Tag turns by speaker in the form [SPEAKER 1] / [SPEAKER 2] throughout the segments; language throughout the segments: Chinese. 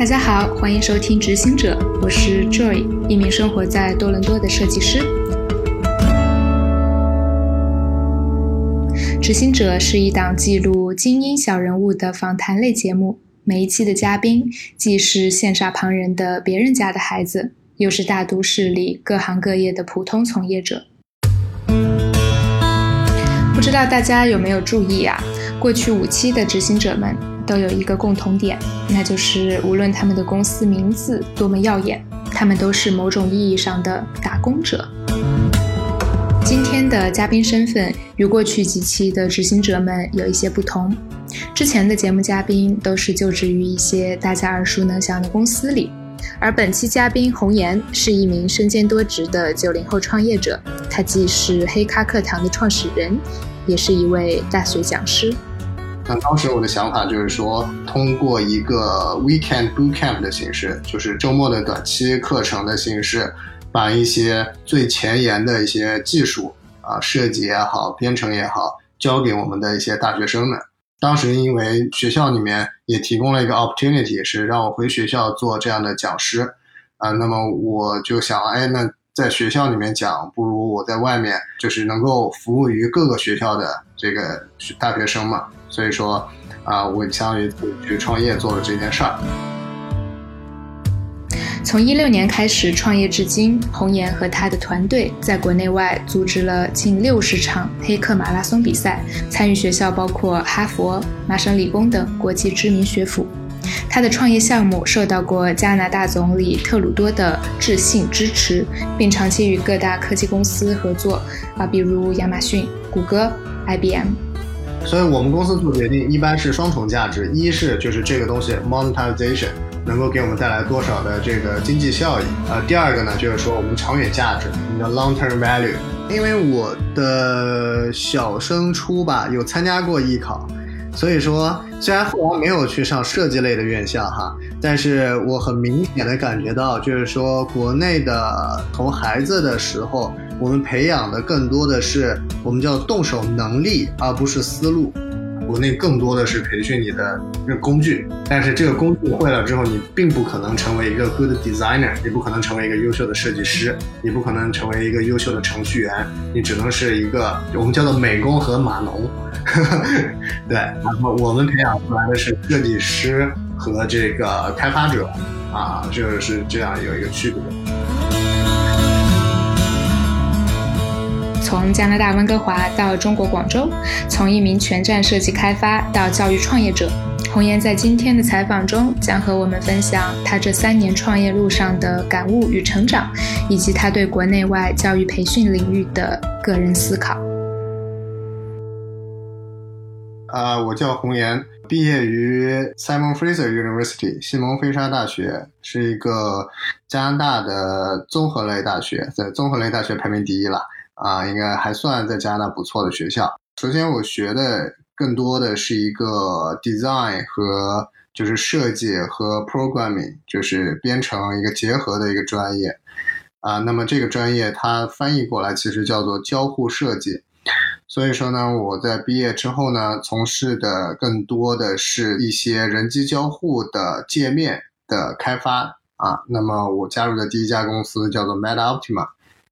[SPEAKER 1] 大家好，欢迎收听《执行者》，我是 Joy，一名生活在多伦多的设计师。《执行者》是一档记录精英小人物的访谈类节目，每一期的嘉宾既是羡煞旁人的别人家的孩子，又是大都市里各行各业的普通从业者。不知道大家有没有注意啊？过去五期的执行者们都有一个共同点，那就是无论他们的公司名字多么耀眼，他们都是某种意义上的打工者。今天的嘉宾身份与过去几期的执行者们有一些不同，之前的节目嘉宾都是就职于一些大家耳熟能详的公司里，而本期嘉宾红颜是一名身兼多职的九零后创业者，他既是黑咖课堂的创始人，也是一位大学讲师。
[SPEAKER 2] 那当时我的想法就是说，通过一个 weekend boot camp 的形式，就是周末的短期课程的形式，把一些最前沿的一些技术啊，设计也好，编程也好，教给我们的一些大学生们。当时因为学校里面也提供了一个 opportunity，是让我回学校做这样的讲师啊，那么我就想，哎，那在学校里面讲，不如我在外面，就是能够服务于各个学校的这个大学生嘛。所以说，啊，我相当于去创业做了这件事儿。
[SPEAKER 1] 从一六年开始创业至今，红岩和他的团队在国内外组织了近六十场黑客马拉松比赛，参与学校包括哈佛、麻省理工等国际知名学府。他的创业项目受到过加拿大总理特鲁多的致信支持，并长期与各大科技公司合作，啊，比如亚马逊、谷歌、IBM。
[SPEAKER 2] 所以我们公司做决定一般是双重价值，一是就是这个东西 monetization 能够给我们带来多少的这个经济效益，呃，第二个呢就是说我们长远价值，我们的 long term value。因为我的小升初吧有参加过艺考，所以说虽然后来没有去上设计类的院校哈，但是我很明显的感觉到就是说国内的从孩子的时候。我们培养的更多的是我们叫动手能力，而不是思路。国内更多的是培训你的这工具，但是这个工具会了之后，你并不可能成为一个 good designer，你不可能成为一个优秀的设计师，你不可能成为一个优秀的程序员，你只能是一个我们叫做美工和码农。对，然后我们培养出来的是设计师和这个开发者，啊，就是这样有一个区别。
[SPEAKER 1] 从加拿大温哥华到中国广州，从一名全站设计开发到教育创业者，红颜在今天的采访中将和我们分享他这三年创业路上的感悟与成长，以及他对国内外教育培训领域的个人思考。
[SPEAKER 2] 啊，我叫红颜，毕业于 Simon Fraser University 西蒙菲沙大学，是一个加拿大的综合类大学，在综合类大学排名第一了。啊，应该还算在加拿大不错的学校。首先，我学的更多的是一个 design 和就是设计和 programming，就是编程一个结合的一个专业。啊，那么这个专业它翻译过来其实叫做交互设计。所以说呢，我在毕业之后呢，从事的更多的是一些人机交互的界面的开发。啊，那么我加入的第一家公司叫做 MedOptima。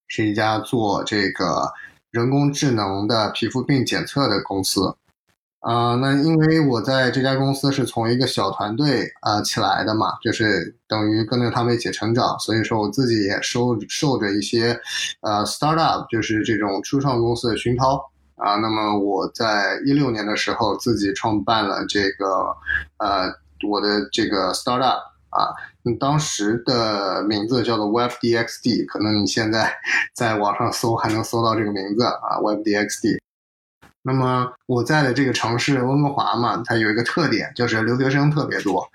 [SPEAKER 2] 是一家做这个人工智能的皮肤病检测的公司，啊，那因为我在这家公司是从一个小团队啊起来的嘛，就是等于跟着他们一起成长，所以说我自己也受受着一些呃 startup，就是这种初创公司的熏陶啊。那么我在一六年的时候自己创办了这个呃我的这个 startup 啊。你当时的名字叫做 WebDXD，可能你现在 在网上搜还能搜到这个名字啊，WebDXD。那么我在的这个城市温哥华嘛，它有一个特点就是留学生特别多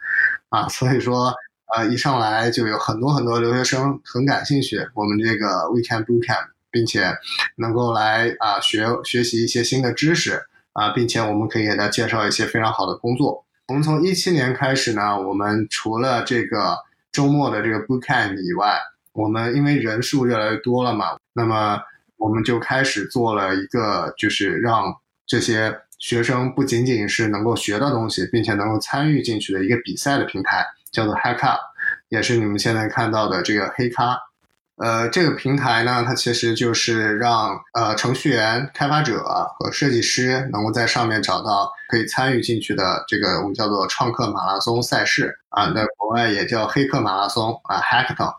[SPEAKER 2] 啊，所以说呃一上来就有很多很多留学生很感兴趣我们这个 Weekend Bootcamp，并且能够来啊学学习一些新的知识啊，并且我们可以给他介绍一些非常好的工作。我们从一七年开始呢，我们除了这个周末的这个 bootcamp 以外，我们因为人数越来越多了嘛，那么我们就开始做了一个，就是让这些学生不仅仅是能够学到东西，并且能够参与进去的一个比赛的平台，叫做 Hackup，也是你们现在看到的这个黑咖。呃，这个平台呢，它其实就是让呃程序员、开发者和设计师能够在上面找到可以参与进去的这个我们叫做创客马拉松赛事啊，在国外也叫黑客马拉松啊，Hackathon。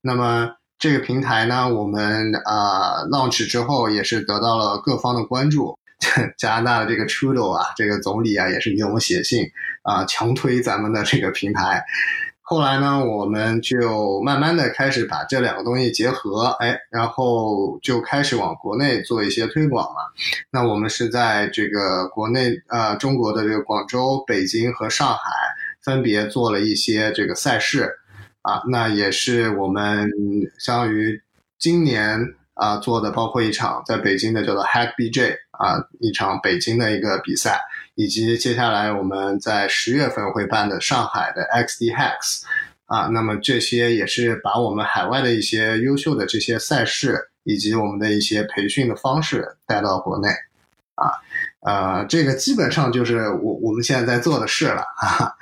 [SPEAKER 2] 那么这个平台呢，我们啊 launch 之后也是得到了各方的关注。加拿大的这个 Trudeau 啊，这个总理啊，也是给我们写信啊，强推咱们的这个平台。后来呢，我们就慢慢的开始把这两个东西结合，哎，然后就开始往国内做一些推广嘛。那我们是在这个国内呃中国的这个广州、北京和上海分别做了一些这个赛事。啊，那也是我们相当于今年啊做的，包括一场在北京的叫做 Hack BJ 啊，一场北京的一个比赛，以及接下来我们在十月份会办的上海的 XD Hacks 啊，那么这些也是把我们海外的一些优秀的这些赛事以及我们的一些培训的方式带到国内。啊，呃，这个基本上就是我我们现在在做的事了啊。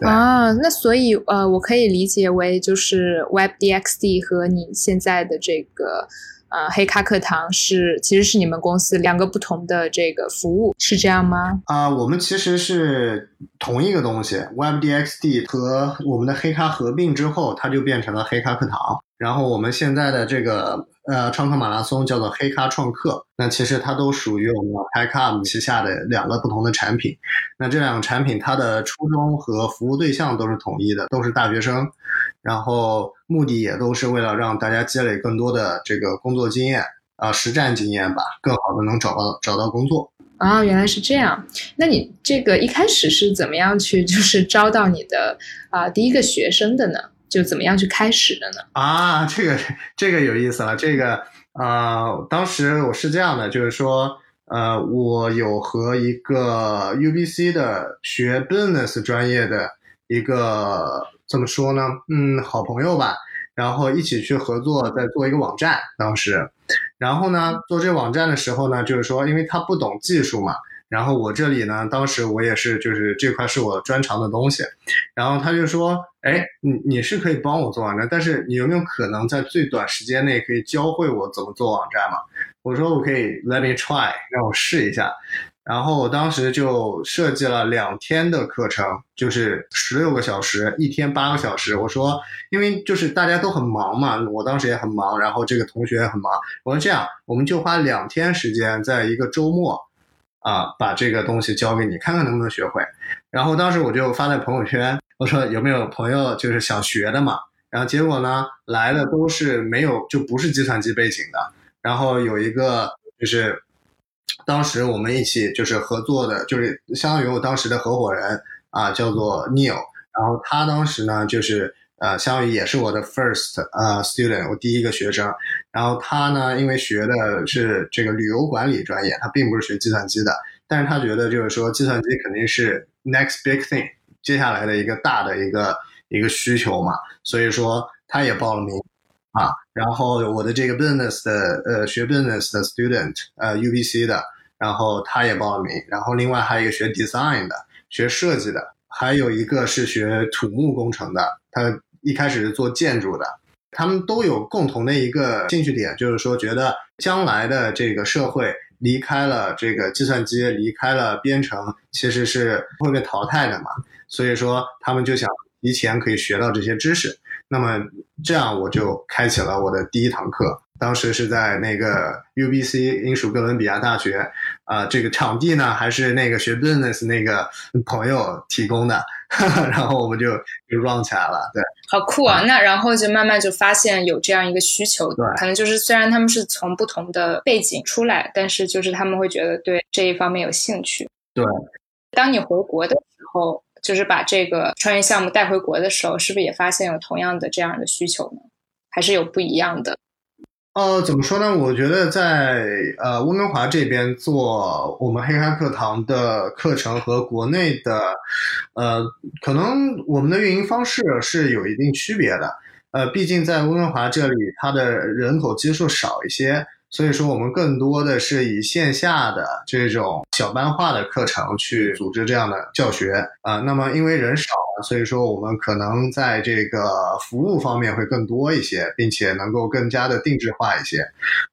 [SPEAKER 1] 啊，那所以呃，我可以理解为就是 WebDXD 和你现在的这个呃黑咖课堂是其实是你们公司两个不同的这个服务，是这样吗？
[SPEAKER 2] 啊，我们其实是同一个东西，WebDXD 和我们的黑咖合并之后，它就变成了黑咖课堂。然后我们现在的这个呃创客马拉松叫做黑咖创客，那其实它都属于我们 HiCom 旗下的两个不同的产品。那这两个产品它的初衷和服务对象都是统一的，都是大学生，然后目的也都是为了让大家积累更多的这个工作经验啊实战经验吧，更好的能找到找到工作。
[SPEAKER 1] 啊，原来是这样。那你这个一开始是怎么样去就是招到你的啊第一个学生的呢？就怎么样去开始的呢？
[SPEAKER 2] 啊，这个这个有意思了。这个呃，当时我是这样的，就是说，呃，我有和一个 UBC 的学 business 专业的一个怎么说呢？嗯，好朋友吧。然后一起去合作，在做一个网站。当时，然后呢，做这个网站的时候呢，就是说，因为他不懂技术嘛。然后我这里呢，当时我也是，就是这块是我专长的东西。然后他就说：“哎，你你是可以帮我做网站，但是你有没有可能在最短时间内可以教会我怎么做网站嘛？”我说：“我可以，Let me try，让我试一下。”然后我当时就设计了两天的课程，就是十六个小时，一天八个小时。我说，因为就是大家都很忙嘛，我当时也很忙，然后这个同学也很忙。我说这样，我们就花两天时间，在一个周末。啊，把这个东西交给你，看看能不能学会。然后当时我就发在朋友圈，我说有没有朋友就是想学的嘛？然后结果呢，来的都是没有，就不是计算机背景的。然后有一个就是当时我们一起就是合作的，就是相当于我当时的合伙人啊，叫做 Neil。然后他当时呢就是。呃，相当于也是我的 first 呃 student，我第一个学生。然后他呢，因为学的是这个旅游管理专业，他并不是学计算机的，但是他觉得就是说计算机肯定是 next big thing，接下来的一个大的一个一个需求嘛，所以说他也报了名啊。然后我的这个 business 的呃学 business 的 student，呃 UBC 的，然后他也报了名。然后另外还有一个学 design 的，学设计的，还有一个是学土木工程的，他。一开始是做建筑的，他们都有共同的一个兴趣点，就是说觉得将来的这个社会离开了这个计算机，离开了编程，其实是会被淘汰的嘛。所以说他们就想提前可以学到这些知识。那么这样我就开启了我的第一堂课，当时是在那个 UBC 英属哥伦比亚大学，啊，这个场地呢还是那个学 business 那个朋友提供的。然后我们就就 run 起来了，对，
[SPEAKER 1] 好酷啊！那然后就慢慢就发现有这样一个需求，
[SPEAKER 2] 对，
[SPEAKER 1] 可能就是虽然他们是从不同的背景出来，但是就是他们会觉得对这一方面有兴趣。
[SPEAKER 2] 对，
[SPEAKER 1] 当你回国的时候，就是把这个创业项目带回国的时候，是不是也发现有同样的这样的需求呢？还是有不一样的？
[SPEAKER 2] 呃，怎么说呢？我觉得在呃温哥华这边做我们黑咖课堂的课程和国内的，呃，可能我们的运营方式是有一定区别的。呃，毕竟在温哥华这里，它的人口基数少一些，所以说我们更多的是以线下的这种小班化的课程去组织这样的教学啊。那么因为人少，所以说我们可能在这个服务方面会更多一些，并且能够更加的定制化一些。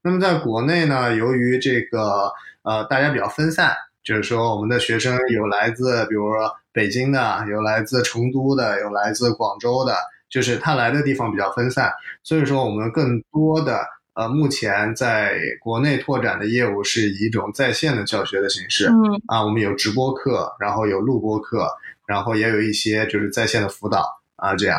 [SPEAKER 2] 那么在国内呢，由于这个呃大家比较分散，就是说我们的学生有来自比如说北京的，有来自成都的，有来自广州的。就是他来的地方比较分散，所以说我们更多的呃，目前在国内拓展的业务是以一种在线的教学的形式。
[SPEAKER 1] 嗯
[SPEAKER 2] 啊，我们有直播课，然后有录播课，然后也有一些就是在线的辅导啊，这样。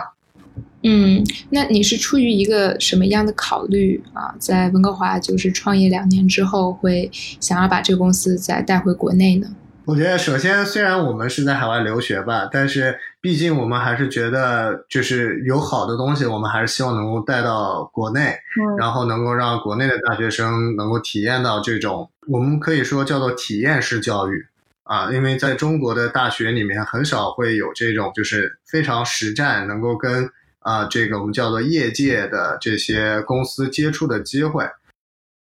[SPEAKER 1] 嗯，那你是出于一个什么样的考虑啊？在温哥华就是创业两年之后，会想要把这个公司再带回国内呢？
[SPEAKER 2] 我觉得，首先，虽然我们是在海外留学吧，但是毕竟我们还是觉得，就是有好的东西，我们还是希望能够带到国内，
[SPEAKER 1] 嗯
[SPEAKER 2] 然后能够让国内的大学生能够体验到这种，我们可以说叫做体验式教育啊，因为在中国的大学里面很少会有这种就是非常实战，能够跟啊这个我们叫做业界的这些公司接触的机会。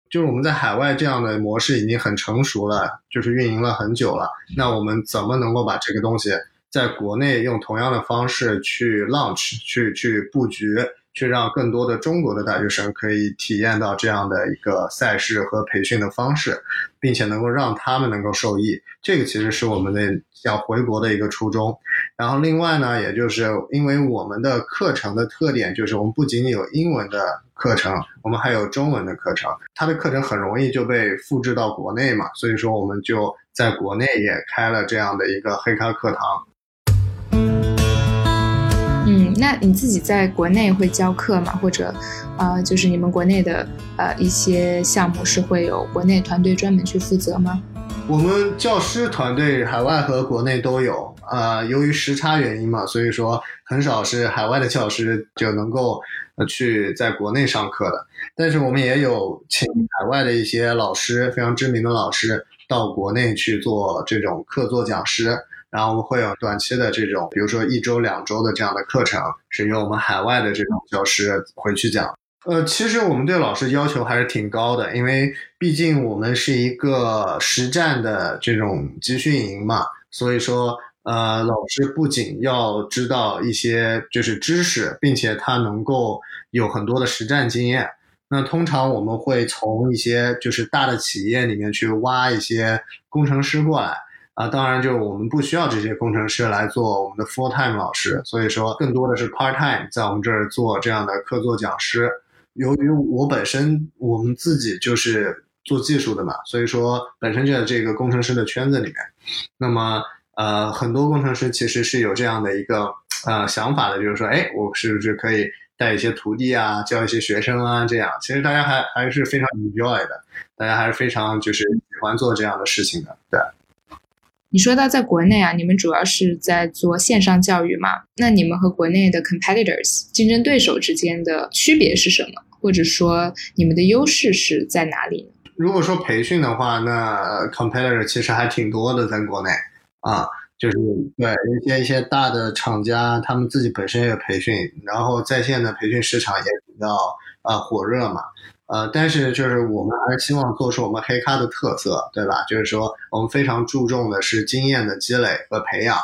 [SPEAKER 2] 就是我们在海外这样的模式已经很成熟了，就是运营了很久了。那我们怎么能够把这个东西在国内用同样的方式去 launch、去去布局，去让更多的中国的大学生可以体验到这样的一个赛事和培训的方式，并且能够让他们能够受益。这个其实是我们的想回国的一个初衷。然后另外呢，也就是因为我们的课程的特点就是我们不仅仅有英文的课程，我们还有中文的课程。它的课程很容易就被复制到国内嘛，所以说我们就在国内也开了这样的一个黑咖课堂。
[SPEAKER 1] 那你自己在国内会教课吗？或者，呃，就是你们国内的呃一些项目是会有国内团队专门去负责吗？
[SPEAKER 2] 我们教师团队海外和国内都有，呃，由于时差原因嘛，所以说很少是海外的教师就能够去在国内上课的。但是我们也有请海外的一些老师，非常知名的老师到国内去做这种客座讲师，然后我们会有短期的这种，比如说一周、两周的这样的课程，是由我们海外的这种教师回去讲。呃，其实我们对老师要求还是挺高的，因为毕竟我们是一个实战的这种集训营嘛，所以说，呃，老师不仅要知道一些就是知识，并且他能够有很多的实战经验。那通常我们会从一些就是大的企业里面去挖一些工程师过来。啊，当然，就是我们不需要这些工程师来做我们的 full time 老师，所以说更多的是 part time 在我们这儿做这样的客座讲师。由于我本身我们自己就是做技术的嘛，所以说本身就在这个工程师的圈子里面。那么呃，很多工程师其实是有这样的一个呃想法的，就是说，哎，我是不是可以带一些徒弟啊，教一些学生啊？这样，其实大家还还是非常 enjoy 的，大家还是非常就是喜欢做这样的事情的，对。
[SPEAKER 1] 你说到在国内啊，你们主要是在做线上教育嘛？那你们和国内的 competitors 竞争对手之间的区别是什么？或者说你们的优势是在哪里呢？
[SPEAKER 2] 如果说培训的话，那 competitor 其实还挺多的，在国内啊，就是对一些一些大的厂家，他们自己本身也有培训，然后在线的培训市场也比较啊火热嘛。呃，但是就是我们还是希望做出我们黑咖的特色，对吧？就是说，我们非常注重的是经验的积累和培养，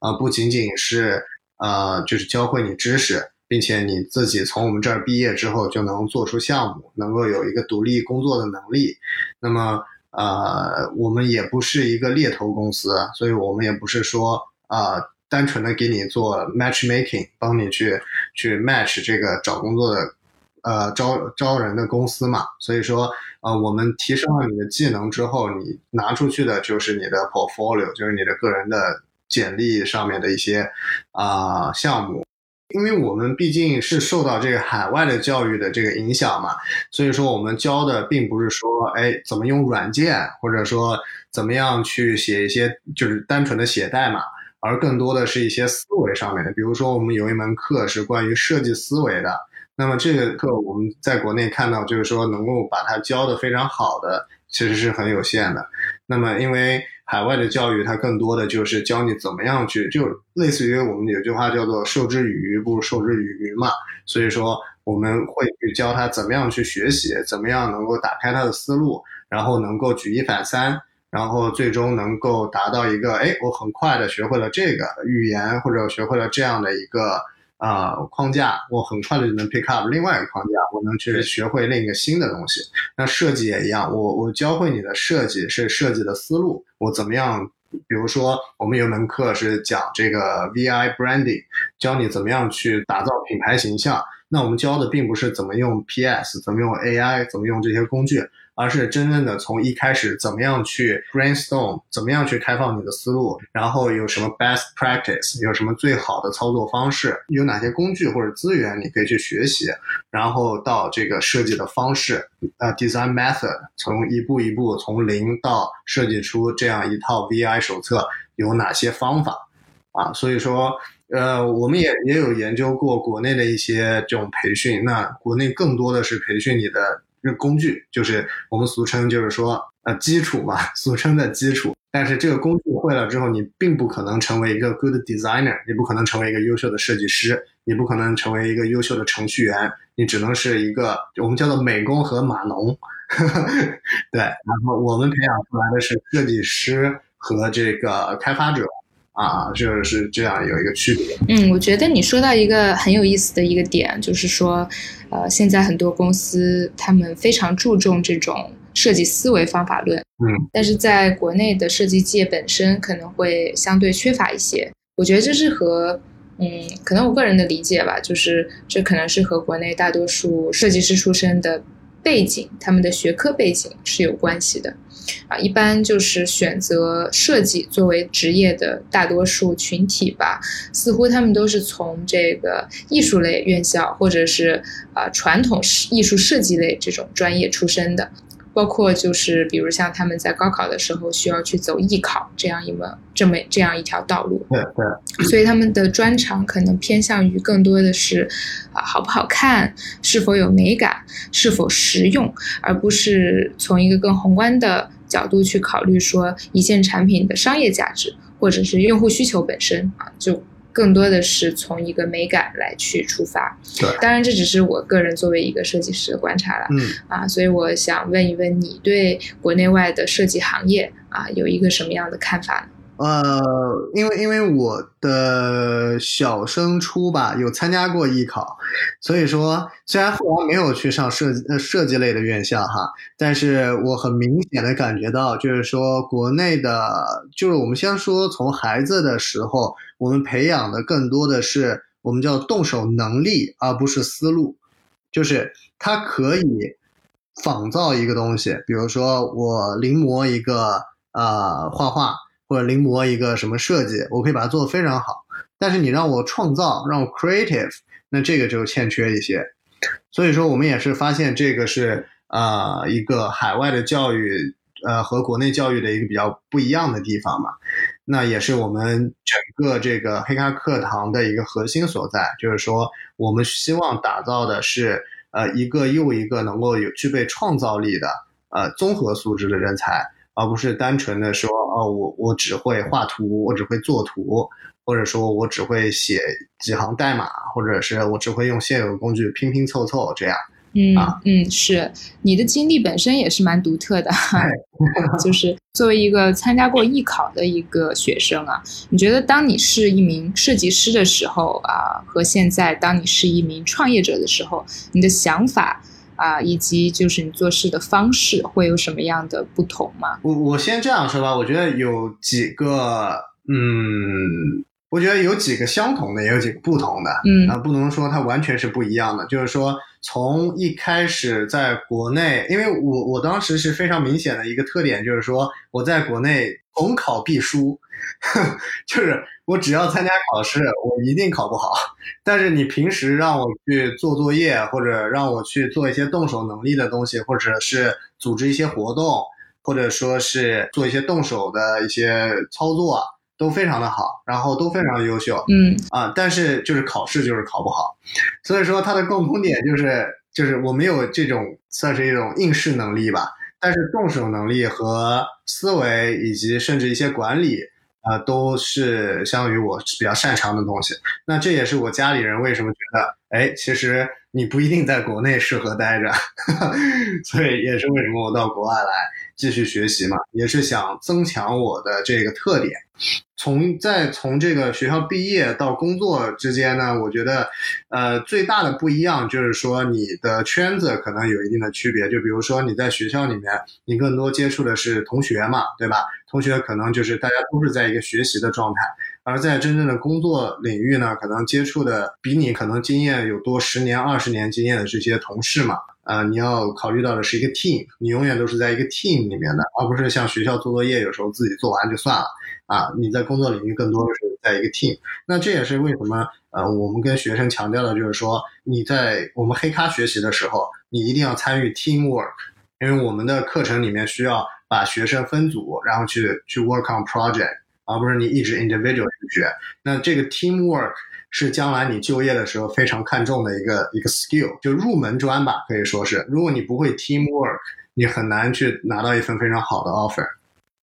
[SPEAKER 2] 啊、不仅仅是呃，就是教会你知识，并且你自己从我们这儿毕业之后就能做出项目，能够有一个独立工作的能力。那么，呃，我们也不是一个猎头公司，所以我们也不是说啊、呃单纯的给你做 matchmaking，帮你去去 match 这个找工作的。呃，招招人的公司嘛，所以说，呃，我们提升了你的技能之后，你拿出去的就是你的 portfolio，就是你的个人的简历上面的一些啊、项目。因为我们毕竟是受到这个海外的教育的这个影响嘛，所以说我们教的并不是说，哎，怎么用软件，或者说怎么样去写一些就是单纯的写代码，而更多的是一些思维上面的。比如说，我们有一门课是关于设计思维的。那么这个课我们在国内看到，就是说能够把它教的非常好的其实是很有限的。那么，因为海外的教育，它更多的就是教你怎么样去，就类似于我们有句话叫做“授之以鱼，不如授之以渔”嘛。所以说，我们会去教他怎么样去学习，怎么样能够打开他的思路，然后能够举一反三，然后最终能够达到一个，哎，我很快的学会了这个语言，或者学会了这样的一个。啊，框架我很快的就能 pick up 另外一个框架，我能去学会另一个新的东西。那设计也一样，我我教会你的设计是设计的思路，我怎么样？比如说，我们有门课是讲这个 VI branding，教你怎么样去打造品牌形象。那我们教的并不是怎么用 PS，怎么用 AI，怎么用这些工具。而是真正的从一开始怎么样去 brainstorm，怎么样去开放你的思路，然后有什么 best practice，有什么最好的操作方式，有哪些工具或者资源你可以去学习，然后到这个设计的方式，呃，design method，从一步一步从零到设计出这样一套 VI 手册有哪些方法啊？所以说，呃，我们也也有研究过国内的一些这种培训，那国内更多的是培训你的。工具就是我们俗称，就是说，呃，基础嘛，俗称的基础。但是这个工具会了之后，你并不可能成为一个 good designer，你不可能成为一个优秀的设计师，你不可能成为一个优秀的程序员，你只能是一个我们叫做美工和码农。对，然后我们培养出来的是设计师和这个开发者。啊，就是这样有一个区别。
[SPEAKER 1] 嗯，我觉得你说到一个很有意思的一个点，就是说，呃，现在很多公司他们非常注重这种设计思维方法论，
[SPEAKER 2] 嗯，
[SPEAKER 1] 但是在国内的设计界本身可能会相对缺乏一些。我觉得这是和，嗯，可能我个人的理解吧，就是这可能是和国内大多数设计师出身的背景，他们的学科背景是有关系的。啊，一般就是选择设计作为职业的大多数群体吧，似乎他们都是从这个艺术类院校或者是啊传统艺术设计类这种专业出身的。包括就是，比如像他们在高考的时候需要去走艺考这样一门这么这样一条道路，
[SPEAKER 2] 对对，
[SPEAKER 1] 所以他们的专长可能偏向于更多的是啊好不好看，是否有美感，是否实用，而不是从一个更宏观的角度去考虑说一件产品的商业价值或者是用户需求本身啊就。更多的是从一个美感来去出发，
[SPEAKER 2] 对，
[SPEAKER 1] 当然这只是我个人作为一个设计师的观察了，
[SPEAKER 2] 嗯
[SPEAKER 1] 啊，所以我想问一问你对国内外的设计行业啊有一个什么样的看法呢？
[SPEAKER 2] 呃，因为因为我的小升初吧有参加过艺考，所以说虽然后来没有去上设呃设计类的院校哈，但是我很明显的感觉到，就是说国内的，就是我们先说从孩子的时候，我们培养的更多的是我们叫动手能力，而不是思路，就是他可以仿造一个东西，比如说我临摹一个呃画画。或者临摹一个什么设计，我可以把它做得非常好。但是你让我创造，让我 creative，那这个就欠缺一些。所以说，我们也是发现这个是啊一个海外的教育，呃和国内教育的一个比较不一样的地方嘛。那也是我们整个这个黑咖课堂的一个核心所在，就是说我们希望打造的是呃一个又一个能够有具备创造力的呃综合素质的人才。而不是单纯的说，哦，我我只会画图，我只会做图，或者说我只会写几行代码，或者是我只会用现有的工具拼拼凑凑这样。
[SPEAKER 1] 嗯嗯，是你的经历本身也是蛮独特的，就是作为一个参加过艺考的一个学生啊，你觉得当你是一名设计师的时候啊，和现在当你是一名创业者的时候，你的想法？啊，以及就是你做事的方式会有什么样的不同吗？
[SPEAKER 2] 我我先这样说吧，我觉得有几个，嗯，我觉得有几个相同的，也有几个不同的，
[SPEAKER 1] 嗯
[SPEAKER 2] 啊，不能说它完全是不一样的。就是说，从一开始在国内，因为我我当时是非常明显的一个特点，就是说我在国内逢考必输，就是。我只要参加考试，我一定考不好。但是你平时让我去做作业，或者让我去做一些动手能力的东西，或者是组织一些活动，或者说是做一些动手的一些操作，都非常的好，然后都非常的优秀。
[SPEAKER 1] 嗯
[SPEAKER 2] 啊，但是就是考试就是考不好，所以说它的共同点就是就是我没有这种算是一种应试能力吧。但是动手能力和思维以及甚至一些管理。呃，都是相当于我比较擅长的东西。那这也是我家里人为什么觉得，哎，其实你不一定在国内适合待着，所以也是为什么我到国外来继续学习嘛，也是想增强我的这个特点。从在从这个学校毕业到工作之间呢，我觉得，呃，最大的不一样就是说你的圈子可能有一定的区别。就比如说你在学校里面，你更多接触的是同学嘛，对吧？同学可能就是大家都是在一个学习的状态，而在真正的工作领域呢，可能接触的比你可能经验有多十年、二十年经验的这些同事嘛，呃，你要考虑到的是一个 team，你永远都是在一个 team 里面的，而不是像学校做作业，有时候自己做完就算了。啊，你在工作领域更多的是在一个 team，那这也是为什么呃，我们跟学生强调的就是说，你在我们黑咖学习的时候，你一定要参与 teamwork，因为我们的课程里面需要把学生分组，然后去去 work on project，而不是你一直 individual 去学。那这个 teamwork 是将来你就业的时候非常看重的一个一个 skill，就入门砖吧，可以说是。如果你不会 teamwork，你很难去拿到一份非常好的 offer，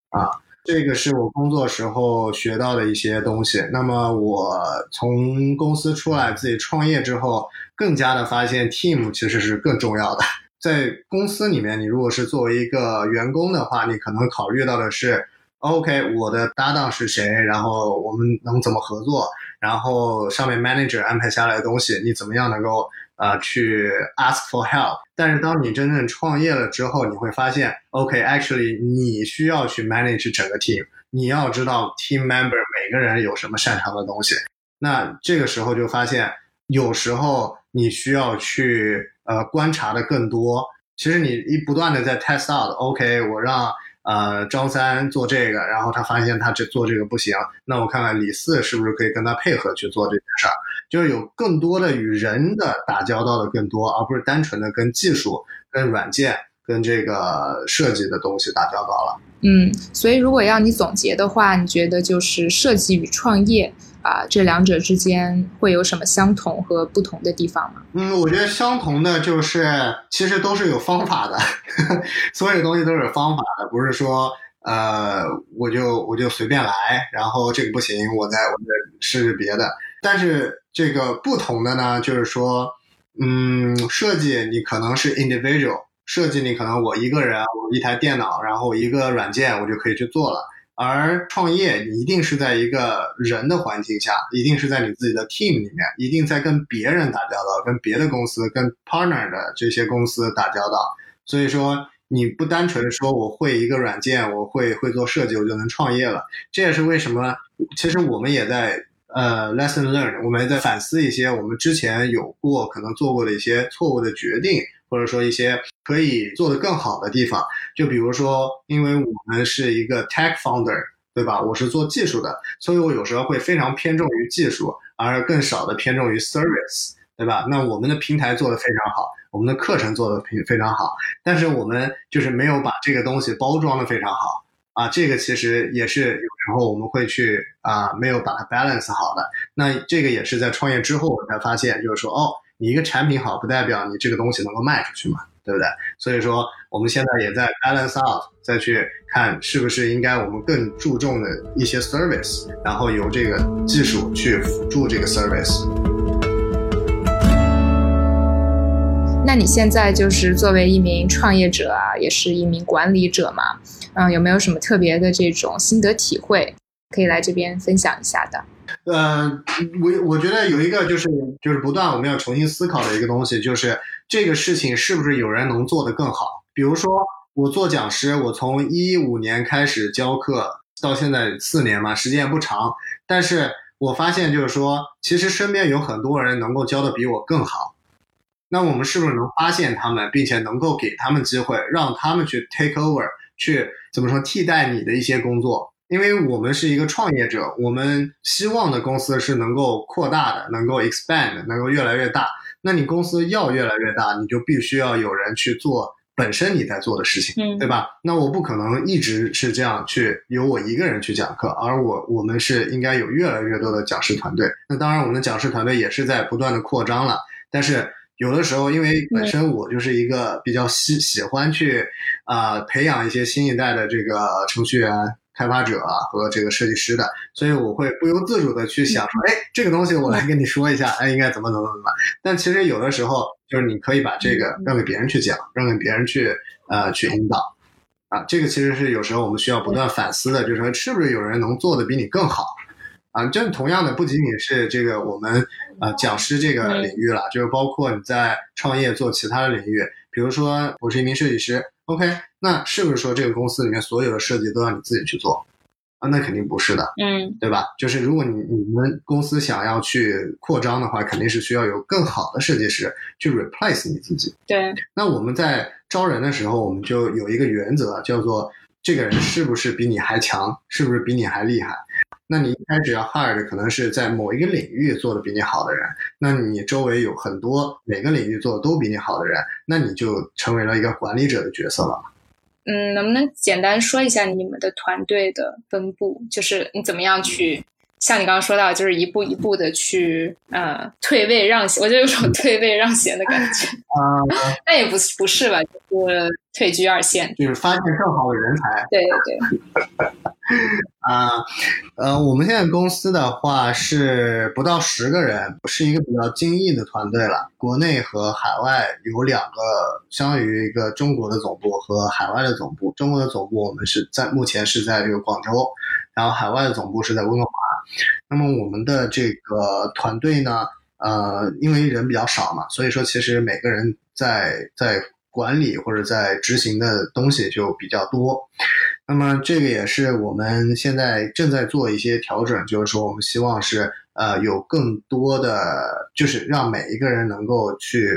[SPEAKER 2] 啊。这个是我工作时候学到的一些东西。那么我从公司出来自己创业之后，更加的发现 team 其实是更重要的。在公司里面，你如果是作为一个员工的话，你可能考虑到的是，OK，我的搭档是谁，然后我们能怎么合作，然后上面 manager 安排下来的东西，你怎么样能够。啊，去 ask for help，但是当你真正创业了之后，你会发现，OK，actually，你需要去 manage 整个 team，你要知道 team member 每个人有什么擅长的东西。那这个时候就发现，有时候你需要去呃观察的更多。其实你一不断的在 test out，OK，我让。呃，张三做这个，然后他发现他这做这个不行，那我看看李四是不是可以跟他配合去做这件事儿，就是有更多的与人的打交道的更多，而不是单纯的跟技术、跟软件、跟这个设计的东西打交道了。
[SPEAKER 1] 嗯，所以如果要你总结的话，你觉得就是设计与创业。啊，这两者之间会有什么相同和不同的地方吗？
[SPEAKER 2] 嗯，我觉得相同的就是，其实都是有方法的，所有东西都是有方法的，不是说呃，我就我就随便来，然后这个不行，我再我再试试别的。但是这个不同的呢，就是说，嗯，设计你可能是 individual，设计你可能我一个人，我一台电脑，然后一个软件，我就可以去做了。而创业，你一定是在一个人的环境下，一定是在你自己的 team 里面，一定在跟别人打交道，跟别的公司、跟 partner 的这些公司打交道。所以说，你不单纯说我会一个软件，我会会做设计，我就能创业了。这也是为什么，其实我们也在呃 lesson learned，我们也在反思一些我们之前有过可能做过的一些错误的决定。或者说一些可以做得更好的地方，就比如说，因为我们是一个 tech founder，对吧？我是做技术的，所以我有时候会非常偏重于技术，而更少的偏重于 service，对吧？那我们的平台做得非常好，我们的课程做得非非常好，但是我们就是没有把这个东西包装得非常好啊。这个其实也是有时候我们会去啊，没有把它 balance 好的。那这个也是在创业之后我才发现，就是说哦。你一个产品好，不代表你这个东西能够卖出去嘛，对不对？所以说，我们现在也在 balance out，再去看是不是应该我们更注重的一些 service，然后由这个技术去辅助这个 service。
[SPEAKER 1] 那你现在就是作为一名创业者啊，也是一名管理者嘛，嗯，有没有什么特别的这种心得体会，可以来这边分享一下的？
[SPEAKER 2] 呃，我我觉得有一个就是就是不断我们要重新思考的一个东西，就是这个事情是不是有人能做得更好？比如说我做讲师，我从一五年开始教课到现在四年嘛，时间也不长，但是我发现就是说，其实身边有很多人能够教的比我更好。那我们是不是能发现他们，并且能够给他们机会，让他们去 take over，去怎么说替代你的一些工作？因为我们是一个创业者，我们希望的公司是能够扩大的，能够 expand，能够越来越大。那你公司要越来越大，你就必须要有人去做本身你在做的事情，对吧？那我不可能一直是这样去由我一个人去讲课，而我我们是应该有越来越多的讲师团队。那当然，我们的讲师团队也是在不断的扩张了。但是有的时候，因为本身我就是一个比较喜喜欢去啊、培养一些新一代的这个程序员、开发者啊和这个设计师的，所以我会不由自主的去想说，哎，这个东西我来跟你说一下，哎，应该怎么怎么怎么。但其实有的时候就是你可以把这个让给别人去讲，让给别人去呃去引导。啊，这个其实是有时候我们需要不断反思的，就是说是不是有人能做的比你更好啊？这同样的不仅仅是这个我们呃讲师这个领域了，就是包括你在创业做其他的领域，比如说我是一名设计师，OK，那是不是说这个公司里面所有的设计都要你自己去做啊？那肯定不是的，
[SPEAKER 3] 嗯
[SPEAKER 2] 对吧？就是如果你你们公司想要去扩张的话，肯定是需要有更好的设计师去 replace 你自己。
[SPEAKER 3] 对，
[SPEAKER 2] 那我们在招人的时候，我们就有一个原则，叫做这个人是不是比你还强，是不是比你还厉害。那你一开始要 hire 的可能是在某一个领域做的比你好的人，那你周围有很多每个领域做的都比你好的人，那你就成为了一个管理者的角色了。
[SPEAKER 3] 嗯，能不能简单说一下你们的团队的分布？就是你怎么样去，像你刚刚说到，就是一步一步的去呃退位让贤，我就有种 退位让贤的感觉。
[SPEAKER 2] 啊、
[SPEAKER 3] 那也不是不是吧，就是退居二线。
[SPEAKER 2] 就是发现更好的人才，
[SPEAKER 3] 对对对，
[SPEAKER 2] 啊，呃，我们现在公司的话是不到十个人，是一个比较精益的团队了。国内和海外有两个，相当于一个中国的总部和海外的总部。中国的总部我们是在目前是在这个广州，然后海外的总部是在温哥华。那么我们的这个团队呢，呃，因为人比较少嘛，所以说其实每个人在在管理或者在执行的东西就比较多。那么这个也是我们现在正在做一些调整，就是说我们希望是呃有更多的，就是让每一个人能够去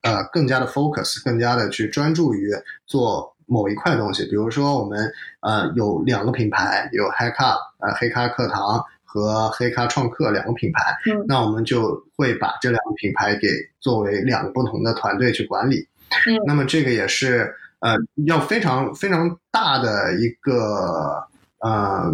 [SPEAKER 2] 呃更加的 focus，更加的去专注于做某一块东西。比如说我们呃有两个品牌，有 Hack Up 呃黑咖课堂和黑咖创客两个品牌，
[SPEAKER 3] 嗯
[SPEAKER 2] 那我们就会把这两个品牌给作为两个不同的团队去管理。
[SPEAKER 3] 嗯
[SPEAKER 2] 那么这个也是呃要非常非常大的一个呃，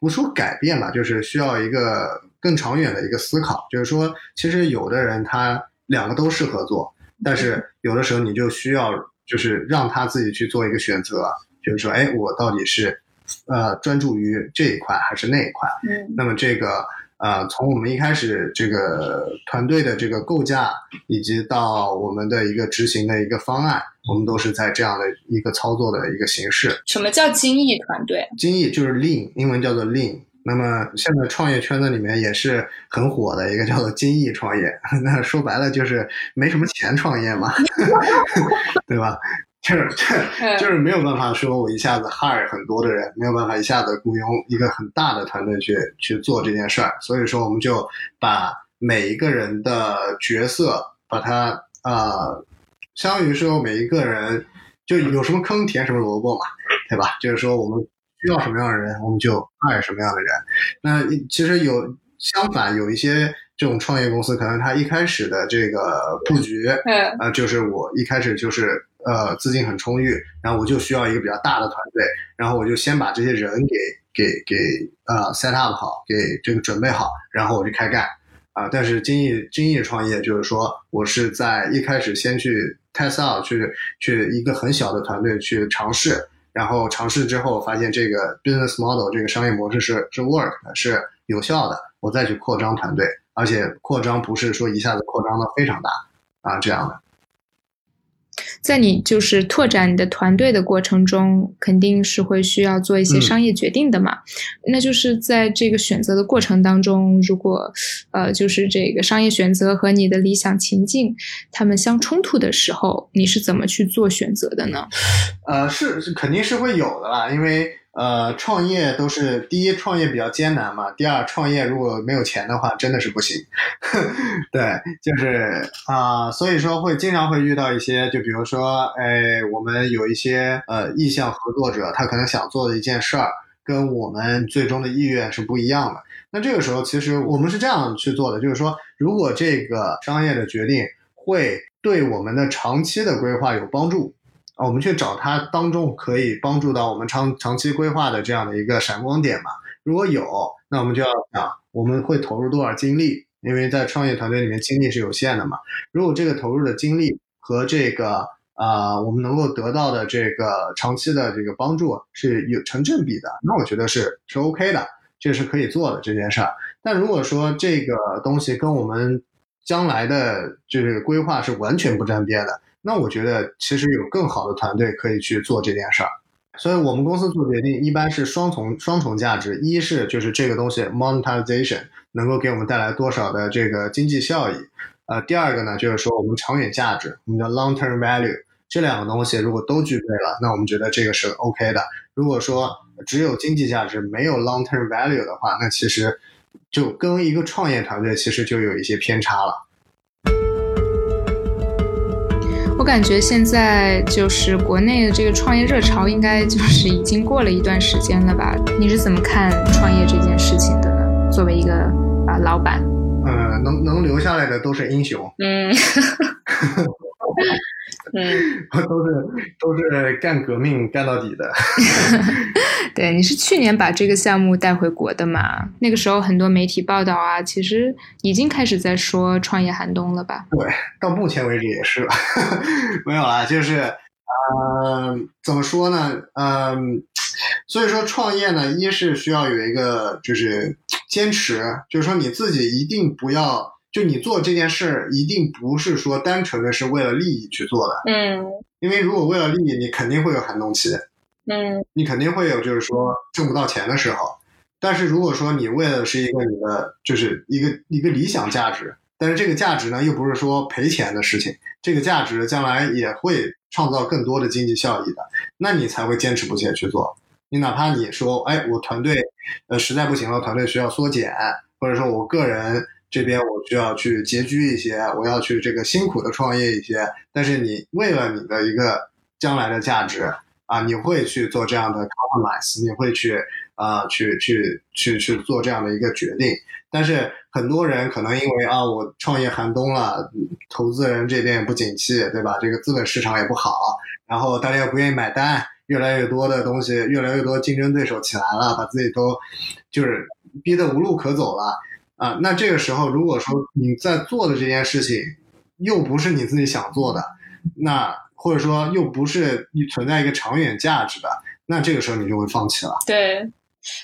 [SPEAKER 2] 不说改变吧，就是需要一个更长远的一个思考。就是说，其实有的人他两个都适合做，但是有的时候你就需要就是让他自己去做一个选择，就是说，哎，我到底是呃专注于这一块还是那一块？
[SPEAKER 3] 嗯
[SPEAKER 2] 那么这个呃，从我们一开始这个团队的这个构架，以及到我们的一个执行的一个方案，我们都是在这样的一个操作的一个形式。
[SPEAKER 3] 什么叫精益团队？
[SPEAKER 2] 精益就是 lean，英文叫做 lean。那么现在创业圈子里面也是很火的一个叫做精益创业，那说白了就是没什么钱创业嘛，对吧？就是这 就是没有办法说我一下子 hire 很多的人，没有办法一下子雇佣一个很大的团队去去做这件事儿，所以说我们就把每一个人的角色把它呃，相当于说每一个人就有什么坑填什么萝卜嘛，对吧？就是说我们需要什么样的人，我们就 hire 什么样的人。那其实有相反，有一些这种创业公司，可能他一开始的这个布局，
[SPEAKER 3] 嗯
[SPEAKER 2] 呃，就是我一开始就是呃资金很充裕，然后我就需要一个比较大的团队，然后我就先把这些人给给给呃 set up 好，给这个准备好，然后我就开干啊、但是精益精益创业就是说我是在一开始先去 test out，去去一个很小的团队去尝试，然后尝试之后发现这个 business model 这个商业模式是是 work 的，是有效的，我再去扩张团队，而且扩张不是说一下子扩张的非常大啊这样的。
[SPEAKER 1] 在你就是拓展你的团队的过程中，肯定是会需要做一些
[SPEAKER 2] 嗯
[SPEAKER 1] 商业决定的嘛。那就是在这个选择的过程当中，如果呃就是这个商业选择和你的理想情境他们相冲突的时候，你是怎么去做选择的呢？
[SPEAKER 2] 呃，是是肯定是会有的啦，因为呃，创业都是第一，创业比较艰难嘛；第二，创业如果没有钱的话，真的是不行。对，就是啊、所以说会经常会遇到一些，就比如说，哎，我们有一些呃意向合作者，他可能想做的一件事儿，跟我们最终的意愿是不一样的。那这个时候，其实我们是这样去做的，就是说，如果这个商业的决定会对我们的长期的规划有帮助，我们去找它当中可以帮助到我们长长期规划的这样的一个闪光点嘛。如果有，那我们就要想我们会投入多少精力因为在创业团队里面精力是有限的嘛。如果这个投入的精力和这个啊，我们能够得到的这个长期的这个帮助是有成正比的，那我觉得是是 OK 的，这是可以做的这件事儿。但如果说这个东西跟我们将来的就是规划是完全不沾边的，那我觉得其实有更好的团队可以去做这件事儿。所以我们公司做决定一般是双重双重价值，一是就是这个东西 monetization 能够给我们带来多少的这个经济效益，呃，第二个呢就是说我们长远价值，我们叫 long term value。这两个东西如果都具备了，那我们觉得这个是 OK 的。如果说只有经济价值没有 long term value 的话，那其实就跟一个创业团队其实就有一些偏差了。
[SPEAKER 1] 我感觉现在就是国内的这个创业热潮，应该就是已经过了一段时间了吧？你是怎么看创业这件事情的呢？作为一个啊老板，
[SPEAKER 2] 呃，能能留下来的都是英雄。
[SPEAKER 3] 嗯。嗯，
[SPEAKER 2] 都是都是干革命干到底的。
[SPEAKER 1] 对，你是去年把这个项目带回国的嘛？那个时候很多媒体报道啊，其实已经开始在说创业寒冬了吧？
[SPEAKER 2] 对，到目前为止也是，没有啦，就是，呃，怎么说呢？嗯，所以说创业呢，一是需要有一个就是坚持，就是说你自己一定不要。就你做这件事，一定不是说单纯的是为了利益去做的，
[SPEAKER 3] 嗯，
[SPEAKER 2] 因为如果为了利益，你肯定会有寒冬期，
[SPEAKER 3] 嗯，
[SPEAKER 2] 你肯定会有就是说挣不到钱的时候。但是如果说你为的是一个你的就是一个一个理想价值，但是这个价值呢又不是说赔钱的事情，这个价值将来也会创造更多的经济效益的，那你才会坚持不懈去做。你哪怕你说，哎，我团队呃实在不行了，团队需要缩减，或者说我个人。这边我需要去拮据一些，我要去这个辛苦的创业一些，但是你为了你的一个将来的价值啊，你会去做这样的 compromise，你会去啊去去去去做这样的一个决定。但是很多人可能因为啊我创业寒冬了，投资人这边也不景气，对吧？这个资本市场也不好，然后大家又不愿意买单，越来越多的东西，越来越多竞争对手起来了，把自己都就是逼得无路可走了。啊，那这个时候，如果说你在做的这件事情又不是你自己想做的，那或者说又不是你存在一个长远价值的，那这个时候你就会放弃了。
[SPEAKER 3] 对，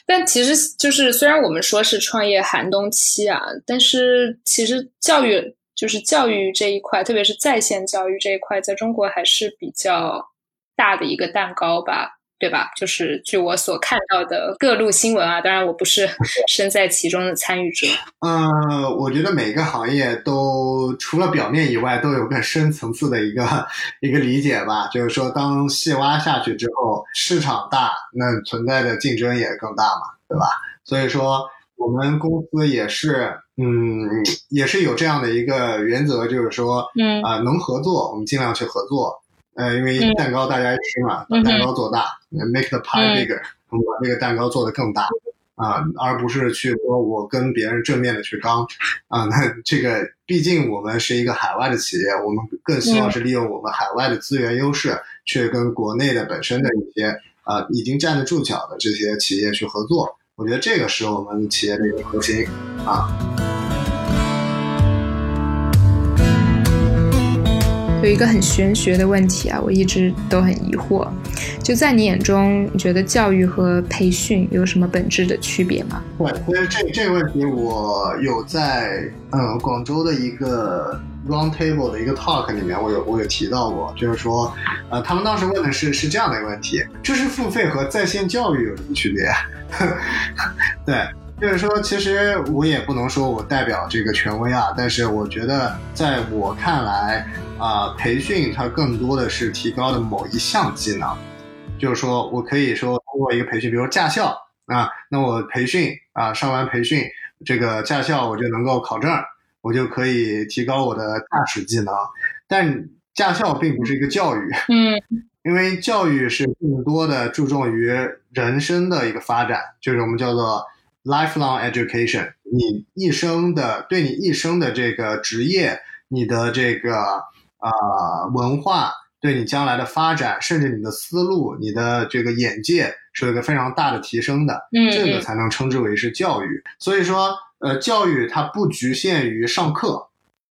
[SPEAKER 3] 但其实就是虽然我们说是创业寒冬期啊，但是其实教育就是教育这一块，特别是在线教育这一块，在中国还是比较大的一个蛋糕吧。对吧？就是据我所看到的各路新闻啊，当然我不是 身在其中的参与者。
[SPEAKER 2] 嗯，我觉得每个行业都除了表面以外，都有更深层次的一个一个理解吧。就是说，当细挖下去之后，市场大，那存在的竞争也更大嘛，对吧？所以说，我们公司也是，嗯，也是有这样的一个原则，就是说，
[SPEAKER 3] 嗯
[SPEAKER 2] 啊，能合作，我们尽量去合作。呃，因为蛋糕大家爱吃嘛，把蛋糕做大，make the pie bigger，我们把这个蛋糕做得更大啊，而不是去说我跟别人正面的去刚啊。那这个毕竟我们是一个海外的企业，我们更希望是利用我们海外的资源优势，去跟国内的本身的一些啊已经站得住脚的这些企业去合作。我觉得这个是我们企业的一个核心啊。
[SPEAKER 1] 有一个很玄学的问题啊，我一直都很疑惑。就在你眼中，你觉得教育和培训有什么本质的区别吗？
[SPEAKER 2] 对，这这个问题，我有在嗯广州的一个 round table 的一个 talk 里面，我有我有提到过，就是说，呃，他们当时问的是是这样的一个问题：知识付费和在线教育有什么区别？对。就是说，其实我也不能说我代表这个权威啊，但是我觉得，在我看来，啊，培训它更多的是提高的某一项技能。就是说我可以说通过一个培训，比如驾校啊，那我培训啊，上完培训，这个驾校我就能够考证，我就可以提高我的驾驶技能。但驾校并不是一个教育，
[SPEAKER 3] 嗯，
[SPEAKER 2] 因为教育是更多的注重于人生的一个发展，就是我们叫做。Lifelong education，你一生的对你一生的这个职业，你的这个啊文化，对你将来的发展，甚至你的思路，你的这个眼界，是有一个非常大的提升的。
[SPEAKER 3] 嗯，
[SPEAKER 2] 这个才能称之为是教育。所以说，呃，教育它不局限于上课，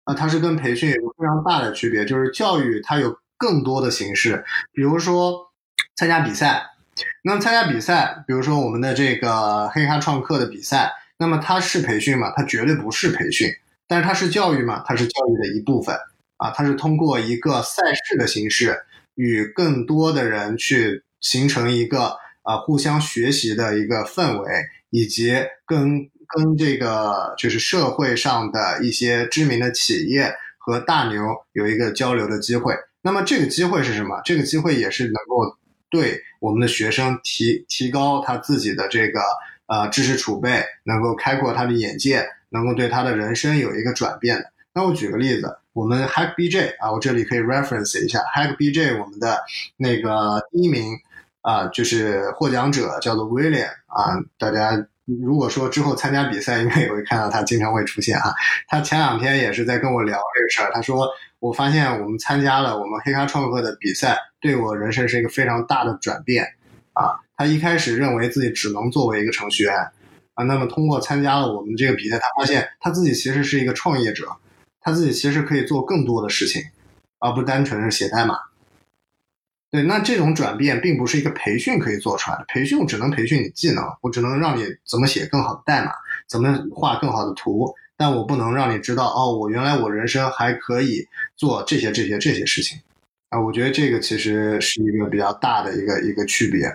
[SPEAKER 2] 啊，它是跟培训有个非常大的区别，就是教育它有更多的形式，比如说参加比赛。那么参加比赛，比如说我们的这个黑咖创客的比赛，那么它是培训吗？它绝对不是培训，但是它是教育吗？它是教育的一部分啊，它是通过一个赛事的形式，与更多的人去形成一个啊互相学习的一个氛围，以及跟跟这个就是社会上的一些知名的企业和大牛有一个交流的机会。那么这个机会是什么？这个机会也是能够。对我们的学生提提高他自己的这个呃知识储备，能够开阔他的眼界，能够对他的人生有一个转变的。那我举个例子，我们 Hack BJ 啊，我这里可以 reference 一下 Hack BJ，我们的那个第一名啊，就是获奖者叫做 William 啊，大家如果说之后参加比赛，应该也会看到他经常会出现啊。他前两天也是在跟我聊这个事儿，他说。我发现我们参加了我们黑咖创客的比赛，对我人生是一个非常大的转变啊！他一开始认为自己只能作为一个程序员啊，那么通过参加了我们这个比赛，他发现他自己其实是一个创业者，他自己其实可以做更多的事情，而不单纯是写代码。对，那这种转变并不是一个培训可以做出来的，培训只能培训你技能，我只能让你怎么写更好的代码，怎么画更好的图。但我不能让你知道哦，我原来我人生还可以做这些这些这些事情，啊，我觉得这个其实是一个比较大的一个一个区别。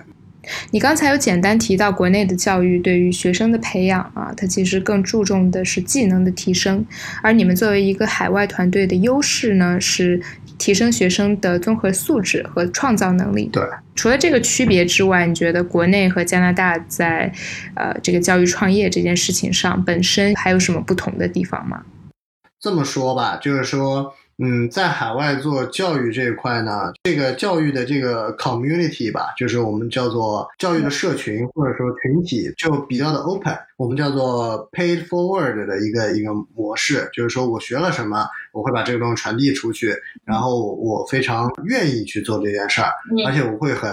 [SPEAKER 1] 你刚才有简单提到国内的教育对于学生的培养啊，它其实更注重的是技能的提升，而你们作为一个海外团队的优势呢是。提升学生的综合素质和创造能力。
[SPEAKER 2] 对，
[SPEAKER 1] 除了这个区别之外，你觉得国内和加拿大在呃这个教育创业这件事情上本身还有什么不同的地方吗？
[SPEAKER 2] 这么说吧，就是说。嗯，在海外做教育这一块呢，这个教育的这个 community 吧，就是我们叫做教育的社群或者说群体，就比较的 open。我们叫做 paid forward 的一个一个模式，就是说我学了什么，我会把这个东西传递出去，然后我非常愿意去做这件事儿，而且我会很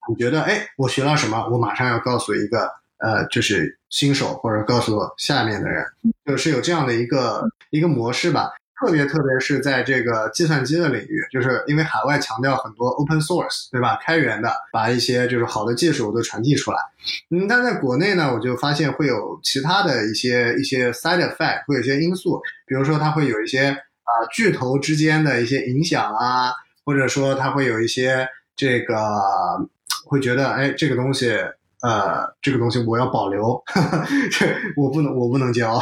[SPEAKER 2] 很觉得，哎，我学到什么，我马上要告诉一个呃，就是新手或者告诉下面的人，就是有这样的一个一个模式吧。特别特别是在这个计算机的领域，就是因为海外强调很多 open source，对吧？开源的，把一些就是好的技术都传递出来。嗯，但在国内呢，我就发现会有其他的一些一些 side effect，会有一些因素，比如说它会有一些啊巨头之间的一些影响啊，或者说他会有一些这个会觉得哎这个东西呃这个东西我要保留，这我不能我不能教。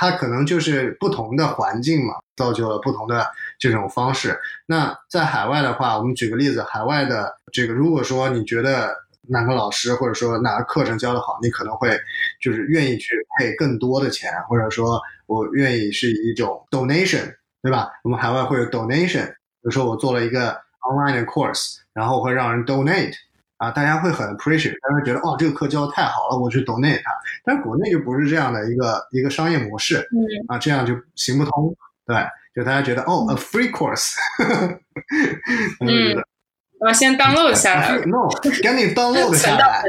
[SPEAKER 2] 它可能就是不同的环境嘛，造就了不同的这种方式。那在海外的话，我们举个例子，海外的这个，如果说你觉得哪个老师或者说哪个课程教的好，你可能会就是愿意去配更多的钱，或者说我愿意是以一种 donation，对吧？我们海外会有 donation，比如说我做了一个 online 的 course，然后会让人 donate。啊，大家会很 appreciate，大家觉得哦，这个课教的太好了，我去 donate 它。但是国内就不是这样的一个一个商业模式，嗯，啊，这样就行不通，对，就大家觉得哦，a free course，
[SPEAKER 3] 嗯，我先 download 下来
[SPEAKER 2] ，no，赶紧 download 下来。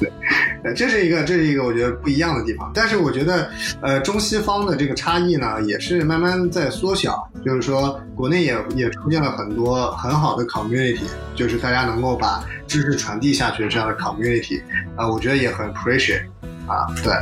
[SPEAKER 2] 对，这是一个，这是一个我觉得不一样的地方。但是我觉得，呃，中西方的这个差异呢，也是慢慢在缩小。就是说，国内也也出现了很多很好的 community，就是大家能够把知识传递下去这样的 community，啊，我觉得也很 appreciate。啊，对。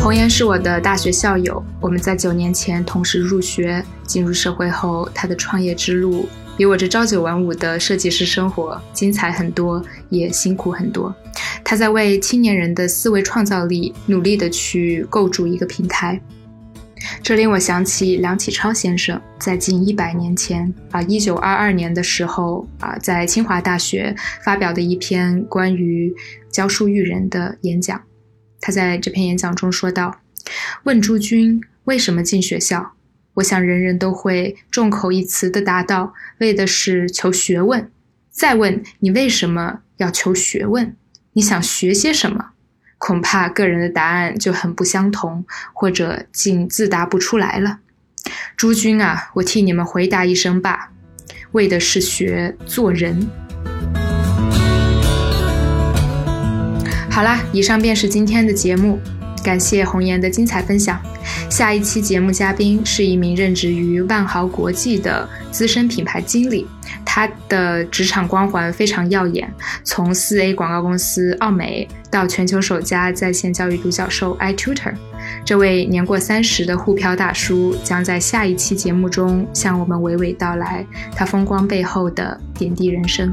[SPEAKER 1] 红颜是我的大学校友，我们在九年前同时入学。进入社会后，他的创业之路。比我这朝九晚五的设计师生活精彩很多，也辛苦很多。他在为青年人的思维创造力努力的去构筑一个平台。这令我想起梁启超先生在近一百年前啊，一九二二年的时候啊，在清华大学发表的一篇关于教书育人的演讲。他在这篇演讲中说道：“问诸君为什么进学校？”我想人人都会众口一词的答道，为的是求学问。再问你为什么要求学问？你想学些什么？恐怕个人的答案就很不相同，或者竟自答不出来了。诸君啊，我替你们回答一声吧，为的是学做人。好啦，以上便是今天的节目，感谢红颜的精彩分享。下一期节目嘉宾是一名任职于万豪国际的资深品牌经理，他的职场光环非常耀眼，从四 A 广告公司奥美到全球首家在线教育独角兽 iTutor。这位年过三十的沪漂大叔将在下一期节目中向我们娓娓道来他风光背后的点滴人生。